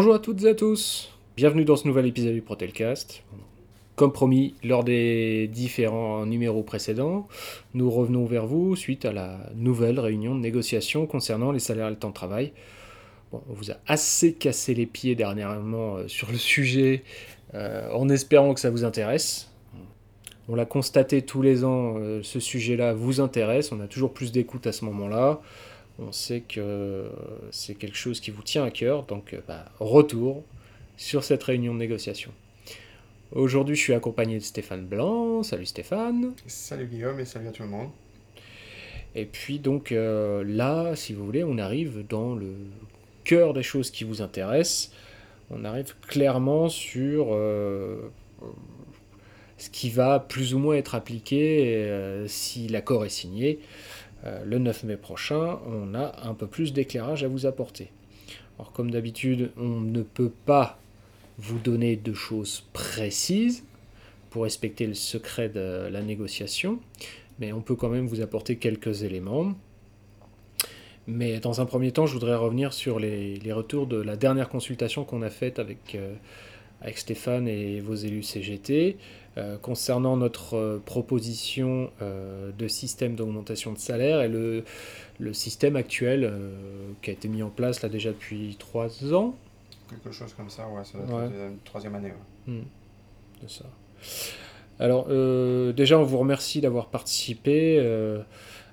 Bonjour à toutes et à tous, bienvenue dans ce nouvel épisode du Protelcast. Comme promis lors des différents numéros précédents, nous revenons vers vous suite à la nouvelle réunion de négociation concernant les salaires et le temps de travail. On vous a assez cassé les pieds dernièrement euh, sur le sujet euh, en espérant que ça vous intéresse. On l'a constaté tous les ans, euh, ce sujet-là vous intéresse, on a toujours plus d'écoute à ce moment-là. On sait que c'est quelque chose qui vous tient à cœur, donc bah, retour sur cette réunion de négociation. Aujourd'hui, je suis accompagné de Stéphane Blanc. Salut Stéphane. Salut Guillaume et salut à tout le monde. Et puis donc euh, là, si vous voulez, on arrive dans le cœur des choses qui vous intéressent. On arrive clairement sur euh, ce qui va plus ou moins être appliqué euh, si l'accord est signé. Le 9 mai prochain, on a un peu plus d'éclairage à vous apporter. Alors comme d'habitude, on ne peut pas vous donner de choses précises pour respecter le secret de la négociation, mais on peut quand même vous apporter quelques éléments. Mais dans un premier temps, je voudrais revenir sur les, retours de la dernière consultation qu'on a faite avec, euh, avec Stéphane et vos élus CGT euh, concernant notre euh, proposition de système d'augmentation de salaire et le, le système actuel qui a été mis en place là déjà depuis trois ans, Quelque chose comme ça, ouais, ça doit être la troisième année. Hmm. C'est ça. Alors, euh, déjà, on vous remercie d'avoir participé euh,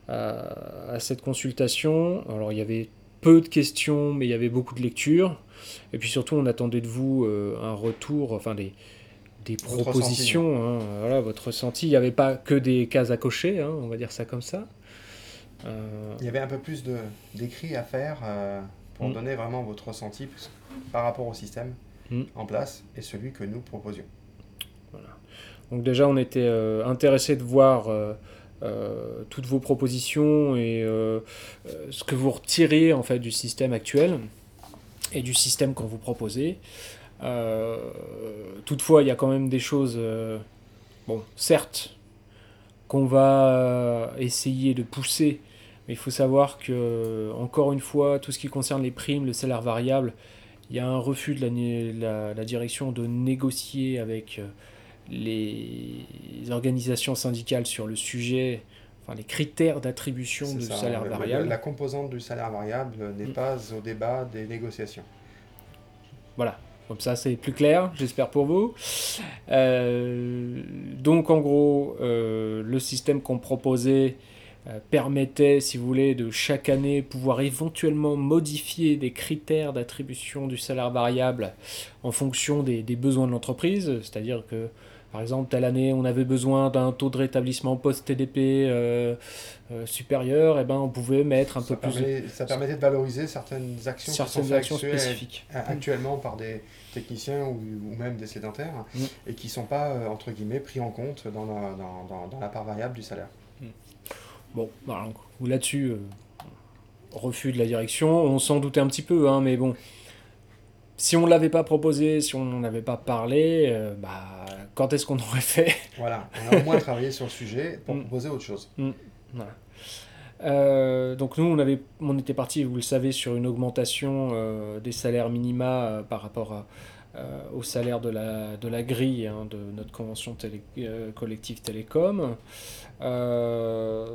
à, cette consultation. Alors, il y avait peu de questions, mais il y avait beaucoup de lectures. Et puis surtout, on attendait de vous euh, un retour, enfin des, des propositions, hein. Hein, voilà, votre ressenti. Il n'y avait pas que des cases à cocher, hein, on va dire ça comme ça. Il y avait un peu plus d'écrits à faire pour hmm. donner vraiment votre ressenti, par rapport au système hmm. en place et celui que nous proposions. Voilà. Donc déjà, on était euh, intéressé de voir euh, euh, toutes vos propositions et ce que vous retiriez en fait du système actuel et du système qu'on vous proposait. Toutefois, il y a quand même des choses, bon, certes, qu'on va essayer de pousser, mais il faut savoir que, encore une fois, tout ce qui concerne les primes, le salaire variable, il y a un refus de la, la, direction de négocier avec euh, les organisations syndicales sur le sujet, enfin les critères d'attribution du salaire variable. La composante du salaire variable n'est mm. pas au débat des négociations. Voilà, comme ça c'est plus clair, j'espère pour vous. Euh, donc en gros, euh, le système qu'on proposait euh, permettait, si vous voulez, de chaque année pouvoir éventuellement modifier des critères d'attribution du salaire variable en fonction des, besoins de l'entreprise. C'est-à-dire que, par exemple, telle année, on avait besoin d'un taux de rétablissement post-TDP euh, euh, supérieur, et eh ben, on pouvait mettre un peu plus... Ça permettait de valoriser certaines actions, certaines actions spécifiques. actuellement par des techniciens ou, même des sédentaires, mm. et qui ne sont pas, entre guillemets, pris en compte dans la, dans, dans la part variable du salaire. Bon, voilà, là-dessus, euh, refus de la direction, on s'en doutait un petit peu, hein, mais bon, si on ne l'avait pas proposé, si on n'en avait pas parlé, euh, bah, quand est-ce qu'on aurait fait? Voilà, on a au moins travaillé sur le sujet pour mm. proposer autre chose. Mm, euh, donc nous, on, avait, on était parti, vous le savez, sur une augmentation des salaires minima par rapport à, au salaire de la, de la grille hein, de notre convention télé, collective télécom. Euh,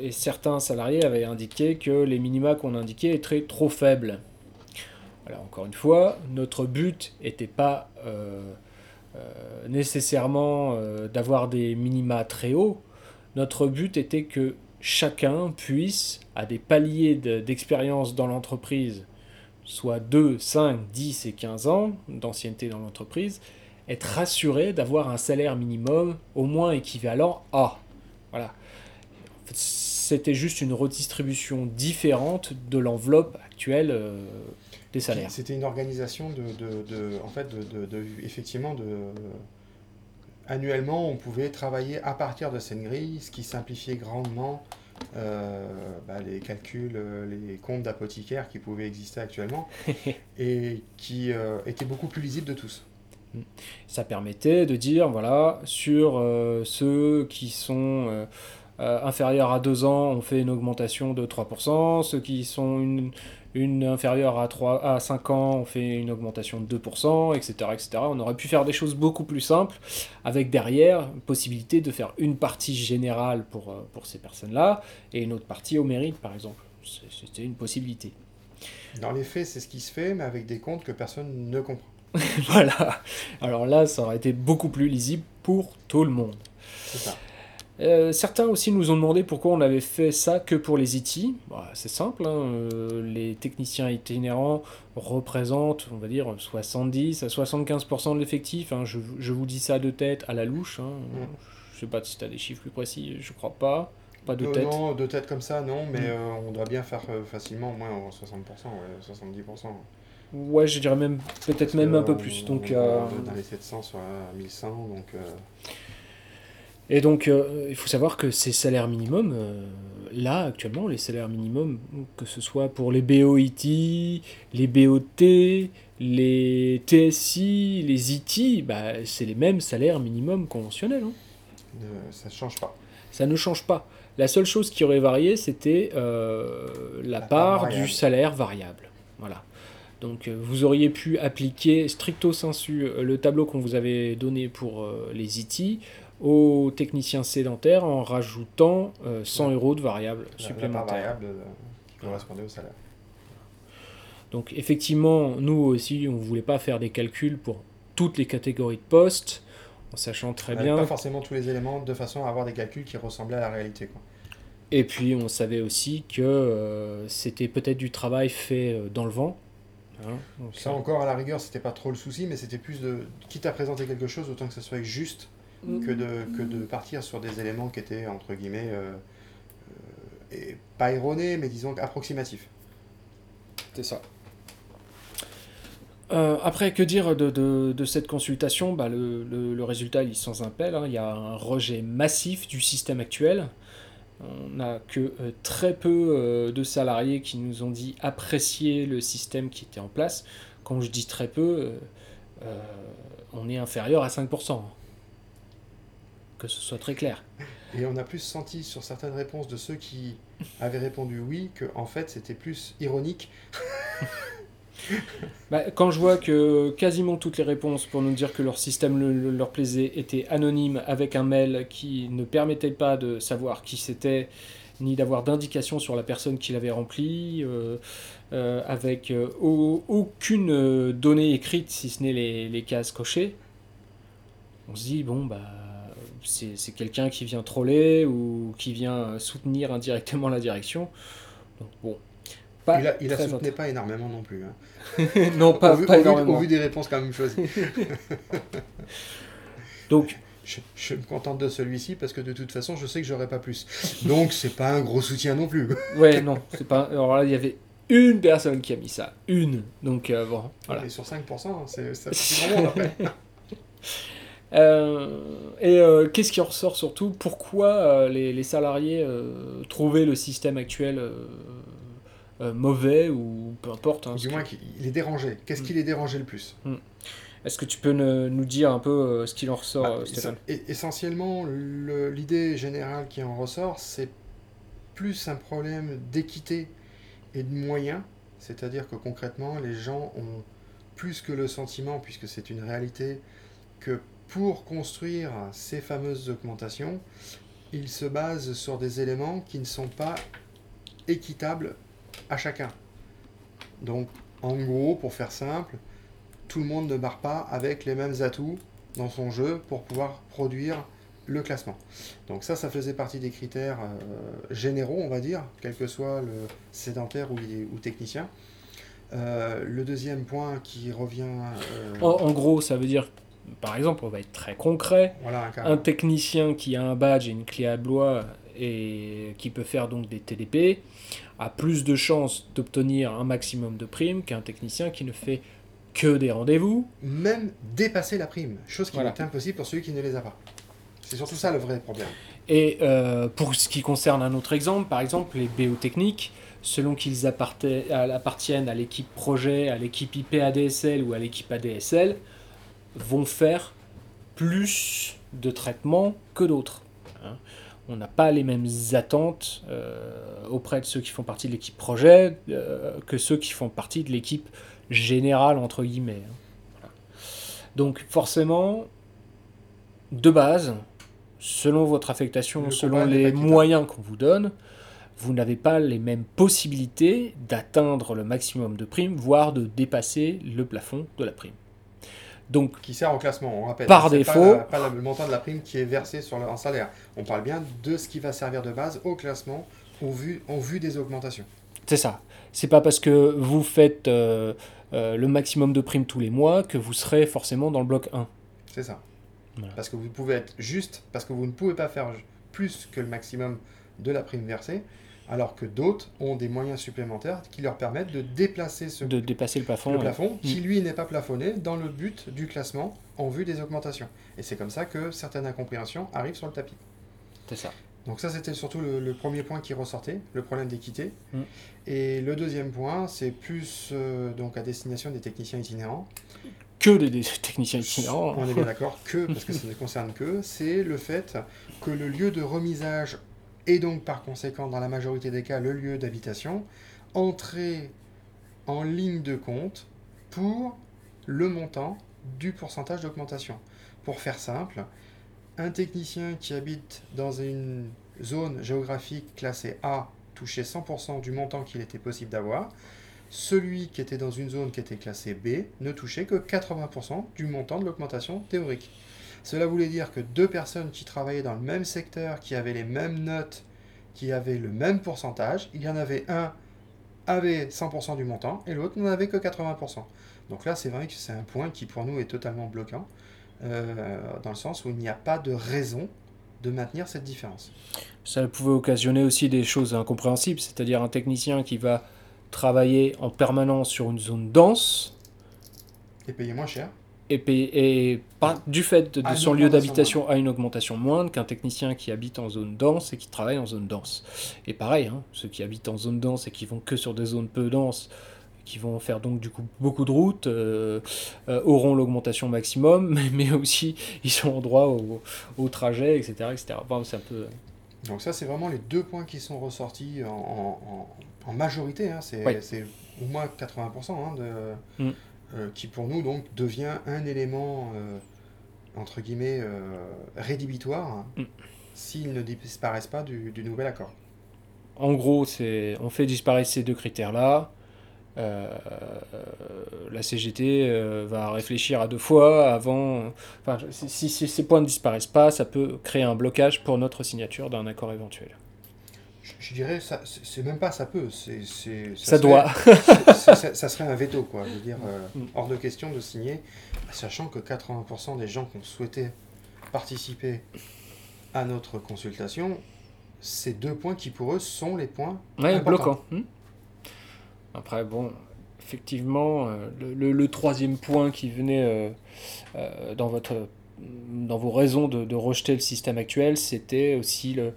et certains salariés avaient indiqué que les minima qu'on indiquait étaient trop faibles. Encore une fois, notre but n'était pas euh, euh, nécessairement d'avoir des minima très hauts. Notre but était que chacun puisse, à des paliers d'expérience dans l'entreprise, soit 2, 5, 10 et 15 ans d'ancienneté dans l'entreprise, être rassuré d'avoir un salaire minimum au moins équivalent à. Voilà. C'était juste une redistribution différente de l'enveloppe actuelle euh, des salaires. C'était une organisation de, de, en fait, de, de, effectivement, de annuellement, on pouvait travailler à partir de cette grille, ce qui simplifiait grandement euh, bah, les calculs, euh, les comptes d'apothicaires qui pouvaient exister actuellement et qui étaient beaucoup plus lisibles de tous. Ça permettait de dire, voilà, sur euh, ceux qui sont euh, euh, inférieurs à 2 ans, on fait une augmentation de 3%. Ceux qui sont une, une inférieure à, 3, à 5 ans, on fait une augmentation de 2%, etc., etc. On aurait pu faire des choses beaucoup plus simples, avec derrière possibilité de faire une partie générale pour, euh, pour ces personnes-là, et une autre partie au mérite, par exemple. C'était une possibilité. Dans les faits, c'est ce qui se fait, mais avec des comptes que personne ne comprend. voilà. Alors là, ça aurait été beaucoup plus lisible pour tout le monde. C'est ça. Euh, certains aussi nous ont demandé pourquoi on avait fait ça que pour les IT. Bah, c'est simple, hein, euh, les techniciens itinérants représentent, on va dire, 70 à 75% de l'effectif. Hein. Je, je, vous dis ça de tête à la louche. Hein. Mm. Je sais pas si tu as des chiffres plus précis, je crois pas. Pas de Euh, tête. Non, de tête comme ça, non, mais Mm. euh, on doit bien faire facilement au moins 60%, ouais, 70%. Ouais, je dirais même peut-être même un peu plus. Donc, on, on dans les 700 sur la 1100, donc Et donc, euh, il faut savoir que ces salaires minimums, euh, là, actuellement, les salaires minimums, que ce soit pour les BOIT, les BOT, les TSI, les IT, bah, c'est les mêmes salaires minimums conventionnels. hein. ça ne change pas. Ça ne change pas. La seule chose qui aurait varié, c'était euh, la, La part part du salaire variable. Voilà. Donc vous auriez pu appliquer stricto sensu le tableau qu'on vous avait donné pour les IT aux techniciens sédentaires en rajoutant euh, 100 euros de variable supplémentaire. variable euh, qui correspondait au salaire. Donc effectivement, nous aussi, on ne voulait pas faire des calculs pour toutes les catégories de postes, en sachant très On bien pas forcément tous les éléments de façon à avoir des calculs qui ressemblaient à la réalité. Quoi. Et puis on savait aussi que euh, c'était peut-être du travail fait euh, dans le vent. Hein, donc, Ça euh, encore, à la rigueur, c'était pas trop le souci, mais c'était plus de, quitte à présenter quelque chose, autant que ce soit juste que de, que de partir sur des éléments qui étaient, entre guillemets, euh, euh, et pas erronés, mais disons approximatifs. C'est ça. Euh, après, que dire de, de- de cette consultation? Bah, le, le- le résultat il est sans appel. hein. Il y a un rejet massif du système actuel. On n'a que euh, très peu euh, de salariés qui nous ont dit apprécier le système qui était en place. Quand je dis très peu, euh, euh, on est inférieur à 5%. Que ce soit très clair. Et on a plus senti sur certaines réponses de ceux qui avaient répondu oui que en fait c'était plus ironique. Bah, quand je vois que quasiment toutes les réponses pour nous dire que leur système le- le- leur plaisait étaient anonymes avec un mail qui ne permettait pas de savoir qui c'était, ni d'avoir d'indication sur la personne qui l'avait rempli, euh, euh, avec euh, au- aucune donnée écrite si ce n'est les, les cases cochées, on se dit bon bah c'est c'est quelqu'un qui vient troller ou qui vient soutenir indirectement la direction. Donc bon. Pas il la, il la très soutenait pas énormément non plus. hein. non, pas, au, vu, pas au vu- énormément. au vu des réponses quand même choisies. Donc, Je, je me contente de celui-ci parce que de toute façon je sais que j'aurai pas plus. Donc c'est pas un gros soutien non plus. ouais, non, c'est pas. Alors là, il y avait une personne qui a mis ça, une. Donc euh, bon, voilà. Et sur 5%, hein, c'est monde après. Euh, et euh, qu'est-ce qui en ressort surtout? Pourquoi euh, les, les salariés trouvaient le système actuel mauvais ou peu importe hein, Du moins qui- qu'il les dérangeait. Qu'est-ce qui les dérangeait le plus? Est-ce que tu peux ne- nous dire un peu euh, ce qu'il en ressort, Bah, Stéphane? Essentiellement, le- l'idée générale qui en ressort, c'est plus un problème d'équité et de moyens. C'est-à-dire que concrètement, les gens ont plus que le sentiment, puisque c'est une réalité, que pour construire ces fameuses augmentations, ils se basent sur des éléments qui ne sont pas équitables à chacun. Donc, en gros, pour faire simple, tout le monde ne barre pas avec les mêmes atouts dans son jeu pour pouvoir produire le classement. Donc ça, ça faisait partie des critères euh, généraux, on va dire, quel que soit le sédentaire ou, technicien. Euh, le deuxième point qui revient... euh, en gros, ça veut dire, par exemple, on va être très concret. voilà un technicien qui a un badge et une clé à blois et qui peut faire donc des TDP a plus de chances d'obtenir un maximum de primes qu'un technicien qui ne fait que des rendez-vous. Même dépasser la prime, chose qui Voilà. est impossible pour celui qui ne les a pas. C'est surtout ça le vrai problème. Et euh, pour ce qui concerne un autre exemple, par exemple les BO techniques, selon qu'ils appartiennent à l'équipe projet, à l'équipe IP ADSL ou à l'équipe ADSL, vont faire plus de traitements que d'autres. hein. on n'a pas les mêmes attentes auprès de ceux qui font partie de l'équipe projet que ceux qui font partie de l'équipe générale, entre guillemets. Hein. Donc forcément, de base, selon votre affectation, selon les moyens qu'on vous donne, vous n'avez pas les mêmes possibilités d'atteindre le maximum de primes, voire de dépasser le plafond de la prime. Donc, qui sert au classement, on rappelle. Par défaut. Pas, pas, le montant de la prime qui est versé sur le, salaire. On parle bien de ce qui va servir de base au classement au vu, en vue des augmentations. C'est ça. C'est pas parce que vous faites euh, euh, le maximum de primes tous les mois que vous serez forcément dans le bloc 1. C'est ça. Parce que vous pouvez être juste, parce que vous ne pouvez pas faire plus que le maximum de la prime versée, alors que d'autres ont des moyens supplémentaires qui leur permettent de déplacer ce de dépasser le plafond, le plafond qui mm. lui n'est pas plafonné dans le but du classement en vue des augmentations. Et c'est comme ça que certaines incompréhensions arrivent sur le tapis. C'est ça. Donc ça c'était surtout le, premier point qui ressortait, le problème d'équité. Mm. Et le deuxième point, c'est plus euh, donc à destination des techniciens itinérants. Que des, techniciens itinérants. On est bien d'accord, que, parce que ça ne concerne que, c'est le fait que le lieu de remisage et donc par conséquent dans la majorité des cas le lieu d'habitation, entrer en ligne de compte pour le montant du pourcentage d'augmentation. Pour faire simple, un technicien qui habite dans une zone géographique classée A touchait 100% du montant qu'il était possible d'avoir. Celui qui était dans une zone qui était classée B ne touchait que 80% du montant de l'augmentation théorique. Cela voulait dire que deux personnes qui travaillaient dans le même secteur, qui avaient les mêmes notes, qui avaient le même pourcentage, il y en avait un avait 100% du montant et l'autre n'en avait que 80%. Donc là, c'est vrai que c'est un point qui pour nous est totalement bloquant, euh, dans le sens où il n'y a pas de raison de maintenir cette différence. Ça pouvait occasionner aussi des choses incompréhensibles, c'est-à-dire un technicien qui va travailler en permanence sur une zone dense. Et payer moins cher et, du fait de, son lieu d'habitation à une augmentation moindre qu'un technicien qui habite en zone dense et qui travaille en zone dense. Et pareil, hein, ceux qui habitent en zone dense et qui vont que sur des zones peu denses, qui vont faire donc du coup beaucoup de routes, euh, euh, auront l'augmentation maximum, mais, aussi ils sont en droit au, trajet, etc. etc. c'est un peu... Euh, donc ça, c'est vraiment les deux points qui sont ressortis en, majorité. Hein. c'est au moins 80% hein, de... Mm. Euh, qui pour nous donc devient un élément euh, entre guillemets euh, rédhibitoire mm. s'ils ne disparaissent pas du, nouvel accord. En gros, c'est on fait disparaître ces deux critères-là. la CGT va réfléchir à deux fois avant. Enfin, si, si, ces points ne disparaissent pas, ça peut créer un blocage pour notre signature d'un accord éventuel je dirais, ça, c'est même pas ça peut, c'est, ça, doit. ça, serait un veto, quoi. Je veux dire, euh, mm. hors de question de signer, sachant que 80% des gens qui ont souhaité participer à notre consultation, ces deux points qui pour eux sont les points ouais, bloquants. Hmm. Après, bon, effectivement, euh, le, troisième point qui venait euh, dans, votre, dans vos raisons de, de rejeter le système actuel, c'était aussi le,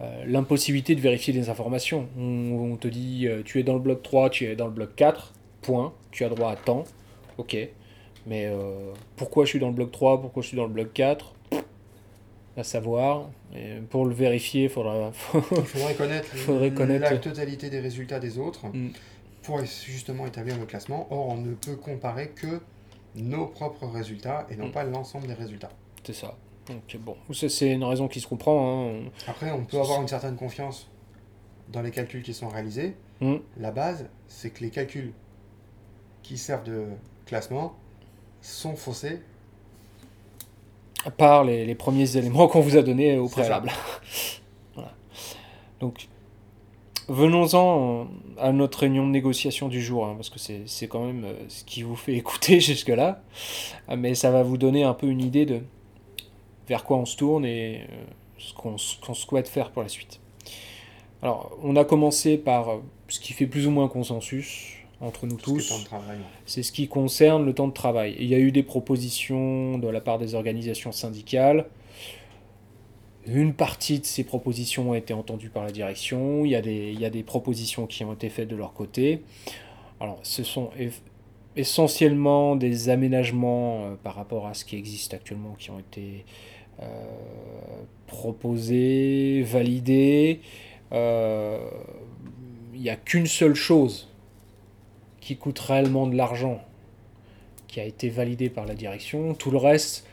euh, l'impossibilité de vérifier des informations. On, te dit euh, tu es dans le bloc 3, tu es dans le bloc 4, point, tu as droit à temps, ok. Mais euh, pourquoi je suis dans le bloc 3, pourquoi je suis dans le bloc 4 À savoir. Et pour le vérifier, il faudra... faudrait connaître, connaître, la totalité des résultats des autres mm. pour justement établir le classement. Or, on ne peut comparer que nos propres résultats et non mm. pas l'ensemble des résultats. C'est ça. Donc bon, c'est une raison qui se comprend. Hein. Après, on peut avoir une certaine confiance dans les calculs qui sont réalisés. Hmm. La base, c'est que les calculs qui servent de classement sont faussés. À part les, premiers éléments qu'on vous a donnés au préalable. Donc, venons-en à notre réunion de négociation du jour, hein, parce que c'est quand même euh, ce qui vous fait écouter jusque-là. Mais ça va vous donner un peu une idée de, vers quoi on se tourne et euh, ce qu'on souhaite faire pour la suite. Alors, on a commencé par euh, ce qui fait plus ou moins consensus entre nous tous. C'est ce qui concerne le temps de travail. il y a eu des propositions de la part des organisations syndicales. Une partie de ces propositions a été entendue par la direction. Il y a des, il y a des propositions qui ont été faites de leur côté. Alors, ce sont essentiellement des aménagements euh, par rapport à ce qui existe actuellement qui ont été proposé, validé. Il n'y a qu'une seule chose qui coûte réellement de l'argent, qui a été validé par la direction. Tout le reste,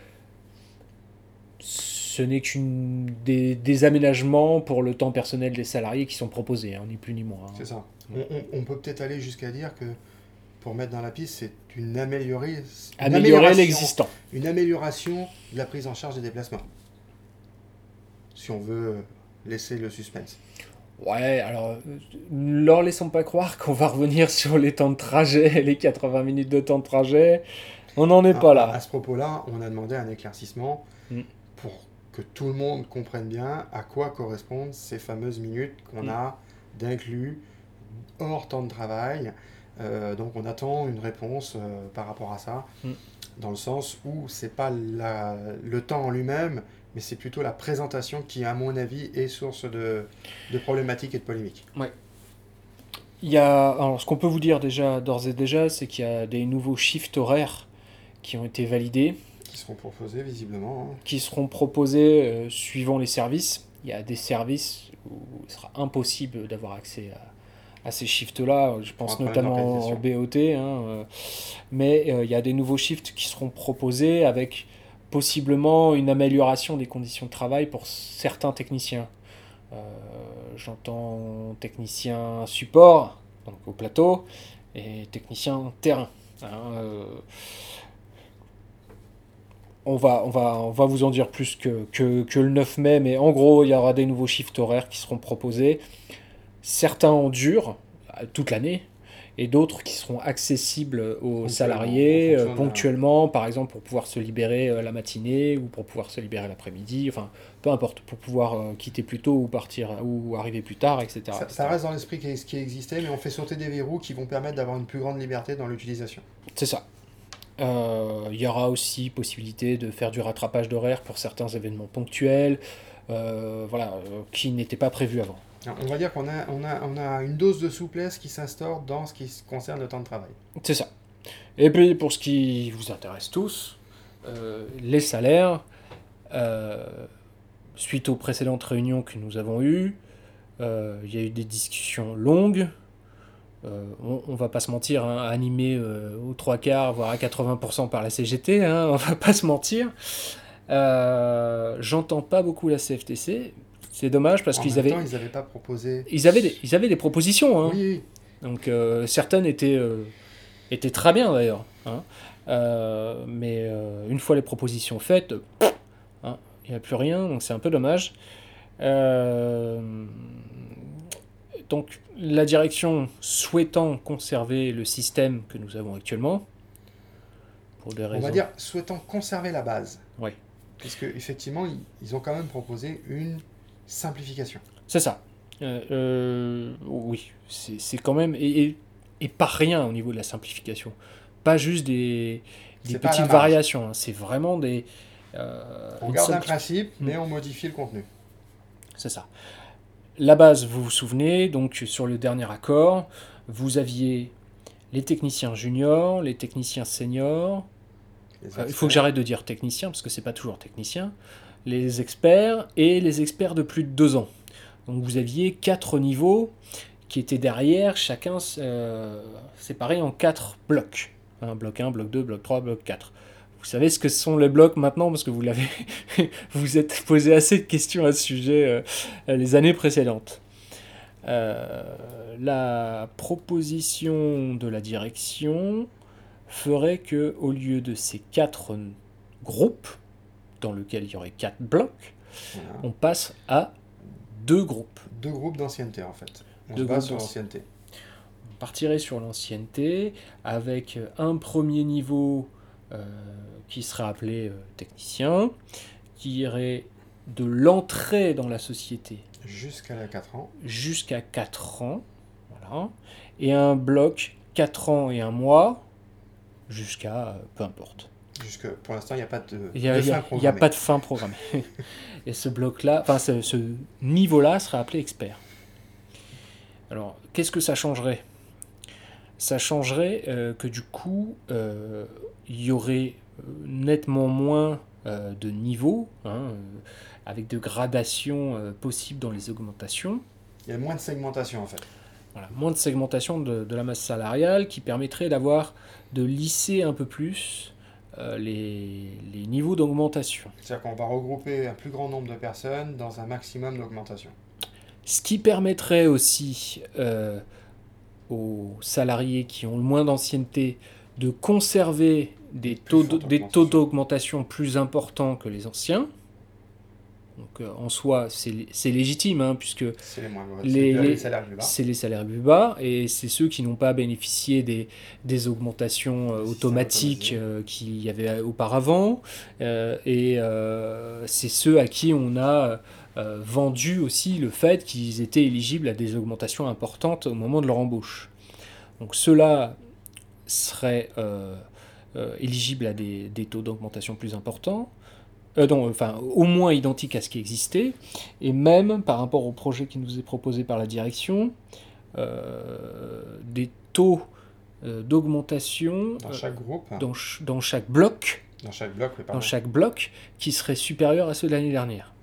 ce n'est qu'une des, aménagements pour le temps personnel des salariés qui sont proposés, hein, ni plus ni moins. Hein. C'est ça. On, peut peut-être aller jusqu'à dire que pour mettre dans la piste, c'est une, améliorer, améliorer l'existant. Une amélioration de la prise en charge des déplacements. Si on veut laisser le suspense. Ouais, alors, leur laissons pas croire qu'on va revenir sur les temps de trajet, les 80 minutes de temps de trajet. On n'en est pas là. À ce propos-là, on a demandé un éclaircissement mm. pour que tout le monde comprenne bien à quoi correspondent ces fameuses minutes qu'on mm. a d'inclus hors temps de travail. Euh, donc on attend une réponse euh, par rapport à ça, mm. dans le sens où c'est pas le temps en lui-même, mais c'est plutôt la présentation qui, à mon avis, est source de, de problématiques et de polémiques. Ouais. Il y a, alors, ce qu'on peut vous dire déjà, d'ores et déjà, c'est qu'il y a des nouveaux shifts horaires qui ont été validés. Qui seront proposés, visiblement. Hein. Qui seront proposés euh, suivant les services. Il y a des services où il sera impossible d'avoir accès à, à ces shifts-là. Je pense notamment au BOT. Hein, euh. mais euh, il y a des nouveaux shifts qui seront proposés avec possiblement une amélioration des conditions de travail pour certains techniciens. Euh, j'entends technicien support, donc au plateau, et technicien terrain. Hein, euh, on, va, on, va, on va vous en dire plus que, que, que, le 9 mai, mais en gros, il y aura des nouveaux shifts horaires qui seront proposés. Certains en durent toute l'année, et d'autres qui seront accessibles aux salariés euh, ponctuellement, par exemple pour pouvoir se libérer euh, la matinée ou pour pouvoir se libérer l'après-midi, enfin peu importe, pour pouvoir euh, quitter plus tôt ou partir ou arriver plus tard, etc. Ça, reste dans l'esprit qui, qui existait, mais on fait sauter des verrous qui vont permettre d'avoir une plus grande liberté dans l'utilisation. C'est ça. Il y aura aussi possibilité de faire du rattrapage d'horaire pour certains événements ponctuels, voilà, qui n'étaient pas prévus avant. On va dire qu'on a, on a, une dose de souplesse qui s'instaure dans ce qui concerne le temps de travail. C'est ça. Et puis pour ce qui vous intéresse tous, euh, les salaires, euh, suite aux précédentes réunions que nous avons eues, euh, il y a eu des discussions longues. on, on, va pas se mentir, hein, animées aux trois quarts, voire à 80% par la CGT, hein, on va pas se mentir. J'entends pas beaucoup la CFTC, c'est dommage parce qu'ils avaient. ils n'avaient pas proposé. Ils avaient des, ils avaient des propositions. Hein. Oui, Donc euh, certaines étaient, euh, étaient très bien d'ailleurs. Hein. Euh, mais une fois les propositions faites, hein, il n'y a plus rien, donc c'est un peu dommage. donc la direction souhaitant conserver le système que nous avons actuellement, pour des raisons. On va dire souhaitant conserver la base. Oui. Parce qu'effectivement, ils ont quand même proposé une simplification. C'est ça. Euh, euh, oui, c'est quand même. Et, et, pas rien au niveau de la simplification. Pas juste des, des petites variations. Hein. C'est vraiment des. Euh, on garde un principe, hmm. mais on modifie le contenu. C'est ça. La base, vous vous souvenez, donc sur le dernier accord, vous aviez les techniciens juniors, les techniciens seniors. il faut que j'arrête de dire technicien, parce que c'est pas toujours technicien les experts et les experts de plus de deux ans. Donc vous aviez quatre niveaux qui étaient derrière, chacun euh, séparé en quatre blocs. Un bloc 1, bloc 2, bloc 3, bloc 4. Vous savez ce que sont les blocs maintenant parce que vous l'avez vous êtes posé assez de questions à ce sujet euh, les années précédentes. Euh, la proposition de la direction ferait que au lieu de ces quatre groupes, dans lequel il y aurait quatre blocs, on passe à deux groupes. Deux groupes d'ancienneté en fait. On deux sur l'ancienneté. On partirait sur l'ancienneté avec un premier niveau euh, qui serait appelé euh, technicien, qui irait de l'entrée dans la société. Jusqu'à 4 ans. Jusqu'à 4 ans. Voilà. Et un bloc 4 ans et un mois jusqu'à euh, peu importe pour l'instant, il n'y a pas de, fin programmée. Il n'y a pas de fin programmée. Et ce bloc-là, enfin ce, niveau-là sera appelé expert. Alors, qu'est-ce que ça changerait? Ça changerait euh, que du coup, euh, il y aurait euh, nettement moins euh, de niveau, hein, avec de gradations possibles dans les augmentations. Il y a moins de segmentation en fait. Voilà, moins de segmentation de, de la masse salariale qui permettrait d'avoir, de lisser un peu plus les, les niveaux d'augmentation. C'est-à-dire qu'on va regrouper un plus grand nombre de personnes dans un maximum d'augmentation. Ce qui permettrait aussi euh, aux salariés qui ont le moins d'ancienneté de conserver des Plus taux, de- forte des taux d'augmentation plus importants que les anciens. Donc euh, en soi, c'est légitime, hein, puisque C'est les moins Les- c'est les, les- salaires plus bas. c'est les salaires plus bas et c'est ceux qui n'ont pas bénéficié des, des augmentations euh, automatiques euh, qu'il y avait auparavant et c'est ceux à qui on a vendu aussi le fait qu'ils étaient éligibles à des augmentations importantes au moment de leur embauche. Donc ceux-là seraient éligibles à des, des taux d'augmentation plus importants. Euh, non, enfin, au moins identiques à ce qui existait, et même par rapport au projet qui nous est proposé par la direction, euh, des taux euh, d'augmentation Dans euh, chaque groupe, dans, ch- dans chaque bloc, dans chaque bloc, oui, dans chaque bloc, qui seraient supérieurs à ceux de l'année dernière.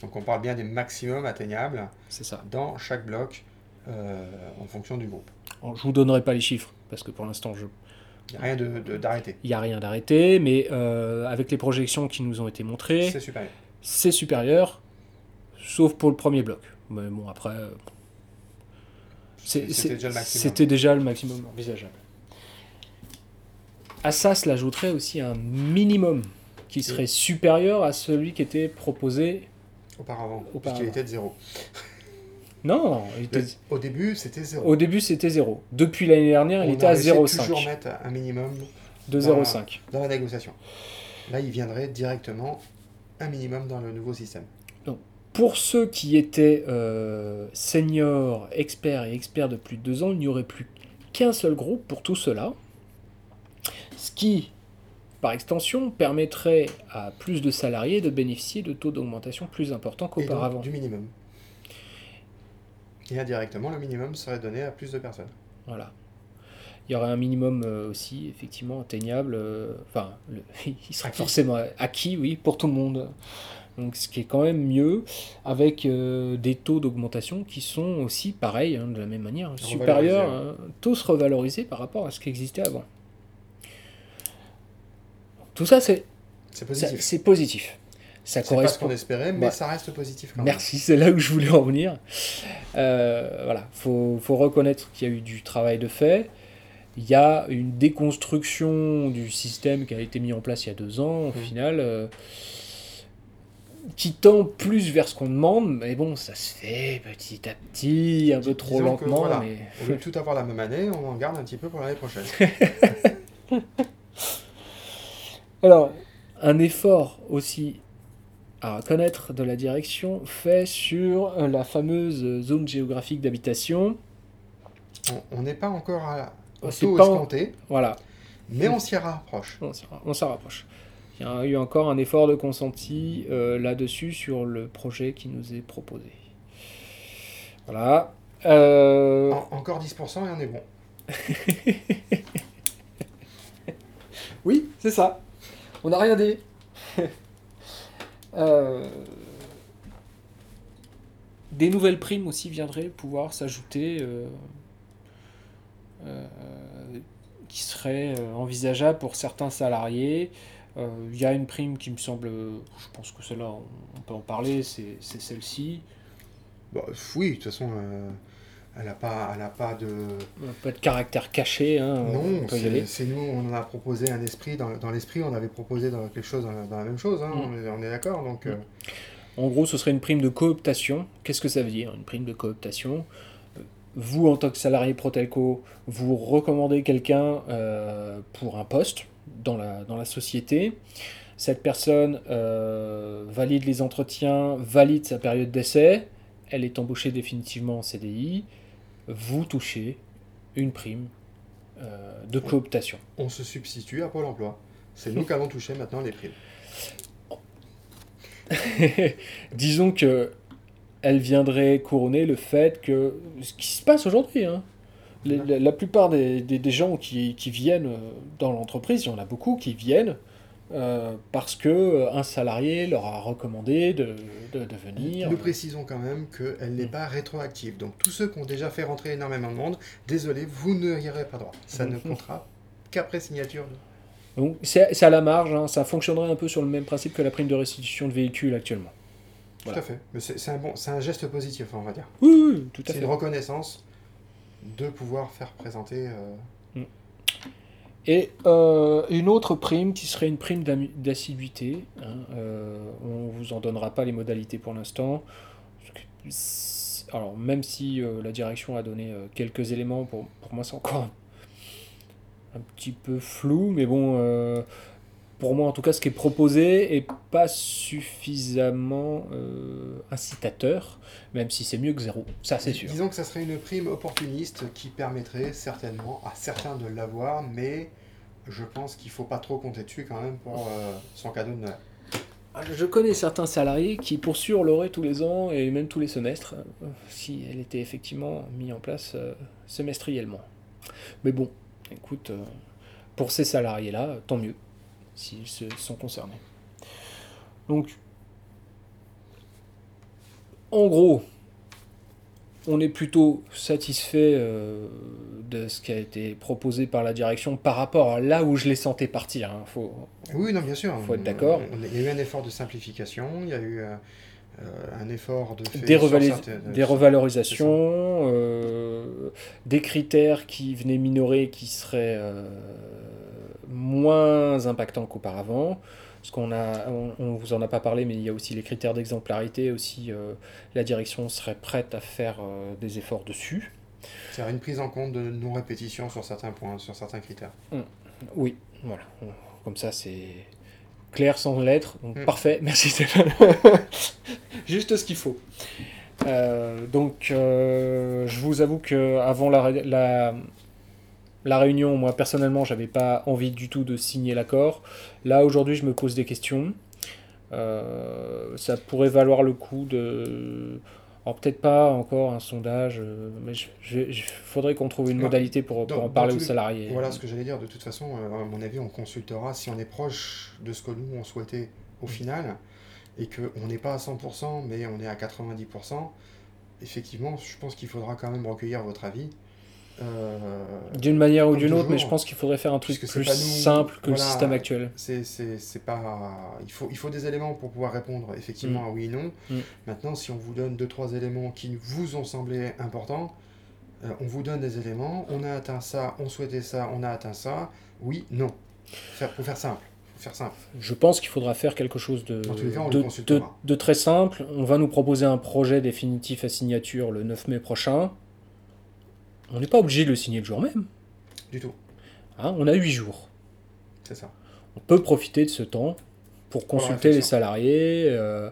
Donc on parle bien des maximums atteignables ça. dans chaque bloc en fonction du groupe. Alors, je vous donnerai pas les chiffres parce que pour l'instant je Il n'y a rien d'arrêté. il n'y a rien d'arrêté, mais euh, avec les projections qui nous ont été montrées, C'est supérieur. c'est supérieur, sauf pour le premier bloc. Mais bon, après, euh, C'était déjà le maximum. c'était déjà le maximum envisageable. À ça, cela ajouterait aussi un minimum qui serait supérieur à celui qui était proposé. Auparavant, Auparavant. puisqu'il était de zéro. Non, il était- Au début, c'était zéro. au début c'était 0. Depuis l'année dernière, il était à réussi toujours 0,5. mettre un minimum De Voilà. 0,5. dans la négociation. Là, il viendrait directement un minimum dans le nouveau système. Pour ceux qui étaient euh, seniors, experts et experts de plus de deux ans, il n'y aurait plus qu'un seul groupe pour tout cela. Ce qui, par extension, permettrait à plus de salariés de bénéficier de taux d'augmentation plus importants donc, qu'auparavant. du minimum. Et indirectement, le minimum serait donné à plus de personnes. Voilà. Il y aurait un minimum euh, aussi, effectivement, atteignable. euh, enfin, le- il serait Acquis. forcément acquis, oui, pour tout le monde. Donc, ce qui est quand même mieux, avec euh, des taux d'augmentation qui sont aussi, pareil, hein, de la même manière, supérieurs, hein, tous revalorisés par rapport à ce qui existait avant. Tout ça, c'est positif. c'est positif. Ça C'est pas ce correspond. qu'on espérait, mais Ouais. ça reste positif quand. Merci, c'est là où je voulais en venir. Euh, voilà, faut, faut reconnaître qu'il y a eu du travail de fait. Il y a une déconstruction du système qui a été mis en place il y a deux ans, au Mm. final, euh, qui tend plus vers ce qu'on demande, mais bon, ça se fait petit à petit, un peu trop lentement, voilà, mais Au lieu de tout avoir la même année, on en garde un petit peu pour l'année prochaine. Alors, un effort aussi à reconnaître de la direction fait sur euh, la fameuse zone géographique d'habitation. On- n'est pas encore à, au C'est taux pas en- escompté, Voilà, mais on s'y rapproche. on s'en rapproche. Il y a eu encore un effort de consenti euh, là-dessus sur le projet qui nous est proposé. Voilà. Euh, En- encore 10% et on est bon. Oui, c'est ça. On n'a rien dit. Euh, Des nouvelles primes aussi viendraient pouvoir s'ajouter, euh, euh, qui seraient envisageables pour certains salariés. Il y a une prime qui me semble, je pense que celle-là, on, peut en parler, c'est celle-ci. Bah, oui, de toute façon, elle n'a pas, elle a pas de... Peu de caractère caché, hein, Non, c'est nous, on en a proposé un esprit. Dans, dans l'esprit, on avait proposé dans quelque chose dans la, dans la même chose. hein, Mm. on est, d'accord. Donc, euh, En gros, ce serait une prime de cooptation. Qu'est-ce que ça veut dire, une prime de cooptation? Euh, Vous, en tant que salarié Protelco, vous recommandez quelqu'un euh, pour un poste dans la, dans la société. Cette personne euh, valide les entretiens, valide sa période d'essai. Elle est embauchée définitivement en CDI. Vous touchez une prime euh, de cooptation. on se substitue à Pôle emploi. C'est nous qui allons toucher maintenant les primes. Disons que elle viendrait couronner le fait que ce qui se passe aujourd'hui, hein, la, la plupart des, des- des gens qui, qui viennent euh, dans l'entreprise, il y en a beaucoup qui viennent euh, parce que euh, un salarié leur a recommandé de, de, de venir. Nous précisons quand même qu'elle n'est Mm. pas rétroactive. Donc tous ceux qui ont déjà fait rentrer énormément de monde, désolé, vous n'y aurez pas droit. Ça ne Mhm. comptera qu'après signature. Donc c'est c'est à la marge, hein, ça fonctionnerait un peu sur le même principe que la prime de restitution de véhicule actuellement. Tout à fait. Mais c'est c'est un, bon, c'est un geste positif, on va dire. Oui, oui, tout à C'est fait. une reconnaissance de pouvoir faire présenter. euh, Et euh, une autre prime qui serait une prime d'assiduité. hein, euh, on vous en donnera pas les modalités pour l'instant. Alors même si euh, la direction a donné quelques éléments, pour, pour moi c'est encore un, un petit peu flou, mais bon, pour moi en tout cas ce qui est proposé est pas suffisamment euh, incitateur, même si c'est mieux que zéro, ça c'est sûr. Disons que ça serait une prime opportuniste qui permettrait certainement à certains de l'avoir, mais je pense qu'il faut pas trop compter dessus quand même pour euh, son cadeau de Noël. Je connais certains salariés qui, pour sûr, l'auraient tous les ans et même tous les semestres, euh, si elle était effectivement mise en place euh, semestriellement. Mais bon, écoute, euh, pour ces salariés-là, tant mieux, s'ils se sont concernés. Donc, en gros, on est plutôt satisfait euh, de ce qui a été proposé par la direction par rapport à là où je les sentais partir. hein. Faut, Oui, non, bien sûr. Faut être d'accord. On- Il y a eu un effort de simplification, il y a eu euh, euh, un effort de fait des, certaines- revalorisations, euh, des critères qui venaient minorer qui seraient euh, moins impactants qu'auparavant. Parce qu'on a, on, on vous en a pas parlé, mais il y a aussi les critères d'exemplarité. Aussi, euh, la direction serait prête à faire euh, des efforts dessus. C'est-à-dire une prise en compte de non-répétition sur certains points, sur certains critères. Oui, voilà. Comme ça, c'est clair sans lettres. Donc, Mm. Parfait, merci Stéphane. Juste ce qu'il faut. Euh, donc, euh, je vous avoue que avant la, la réunion, moi personnellement, j'avais pas envie du tout de signer l'accord. Là, aujourd'hui, je me pose des questions. Euh, ça pourrait valoir le coup de. Alors, peut-être pas encore un sondage, euh, mais il faudrait qu'on trouve une modalité pour, Dans- en parler aux les- salariés. Voilà ce que j'allais dire. De toute façon, euh, à mon avis, on consultera si on est proche de ce que nous on souhaitait Mm. au final et qu'on n'est pas à 100%, mais on est à 90%. Effectivement, je pense qu'il faudra quand même recueillir votre avis. Euh, D'une manière ou d'une autre, mais je pense qu'il faudrait faire un truc plus nous- simple que le système actuel. c'est, c'est, c'est pas... il, faut, il faut des éléments pour pouvoir répondre effectivement à oui et non. Mm. Maintenant, si on vous donne deux, trois éléments qui vous ont semblé importants, euh, on vous donne des éléments, on a atteint ça, on souhaitait ça, on a atteint ça, oui, non. Faire, pour faire simple. Faut faire simple. Je pense qu'il faudra faire quelque chose de, cas, de, de très simple. On va nous proposer un projet définitif à signature le 9 mai prochain. On n'est pas obligé de le signer le jour même. Du tout. hein, on a 8 jours. C'est ça. On peut profiter de ce temps pour consulter les salariés euh,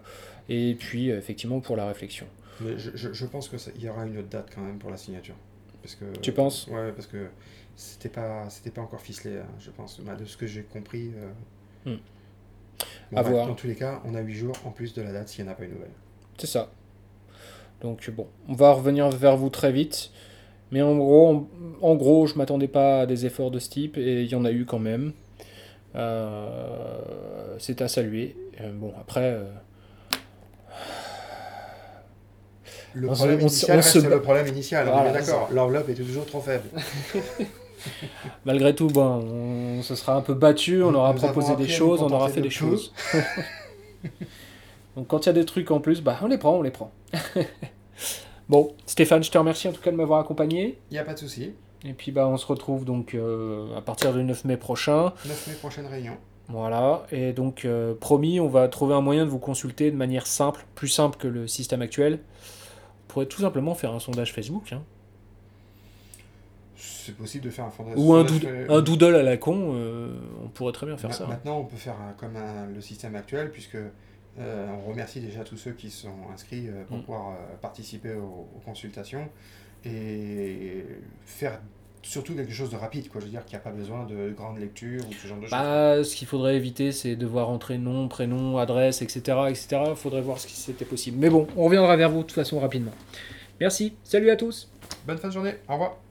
et puis euh, effectivement pour la réflexion. Mais je, je, je pense qu'il y aura une autre date quand même pour la signature. Parce que, Tu penses? Ouais, parce que c'était pas, c'était pas encore ficelé, hein, je pense. Bah, de ce que j'ai compris. euh. Hmm. Bon, À bref, voir. Dans tous les cas, on a 8 jours en plus de la date s'il n'y en a pas une nouvelle. C'est ça. Donc bon, on va revenir vers vous très vite. Mais en gros, en, en gros, je m'attendais pas à des efforts de ce type et il y en a eu quand même. Euh, c'est à saluer. Euh, bon, après, euh, Le problème on initial on reste le problème initial, Voilà, d'accord. L'enveloppe était toujours trop faible. malgré tout, bon, on se sera un peu battu, on Nous- aura proposé des choses, on aura fait de des choses. Donc quand il y a des trucs en plus, bah on les prend, on les prend. bon, Stéphane, je te remercie en tout cas de m'avoir accompagné. Il n'y a pas de souci. Et puis bah on se retrouve donc euh, à partir du 9 mai prochain. 9 mai, prochaine réunion. Voilà, et donc euh, promis, on va trouver un moyen de vous consulter de manière simple, plus simple que le système actuel. On pourrait tout simplement faire un sondage Facebook, hein. C'est possible de faire un fondation. ou un, dood- un doodle à la con, euh, on pourrait très bien faire Ma- ça. hein. Maintenant, on peut faire un- comme un- le système actuel, puisque euh, on remercie déjà tous ceux qui sont inscrits euh, pour Mm. pouvoir euh, participer aux, aux consultations et faire surtout quelque chose de rapide, quoi. Je veux dire qu'il n'y a pas besoin de grandes lectures ou ce genre de choses. Bah, ce qu'il faudrait éviter, c'est devoir entrer nom, prénom, adresse, etc. etc. Il faudrait voir ce qui c'était possible. Mais bon, on reviendra vers vous de toute façon rapidement. Merci, salut à tous Bonne fin de journée, au revoir.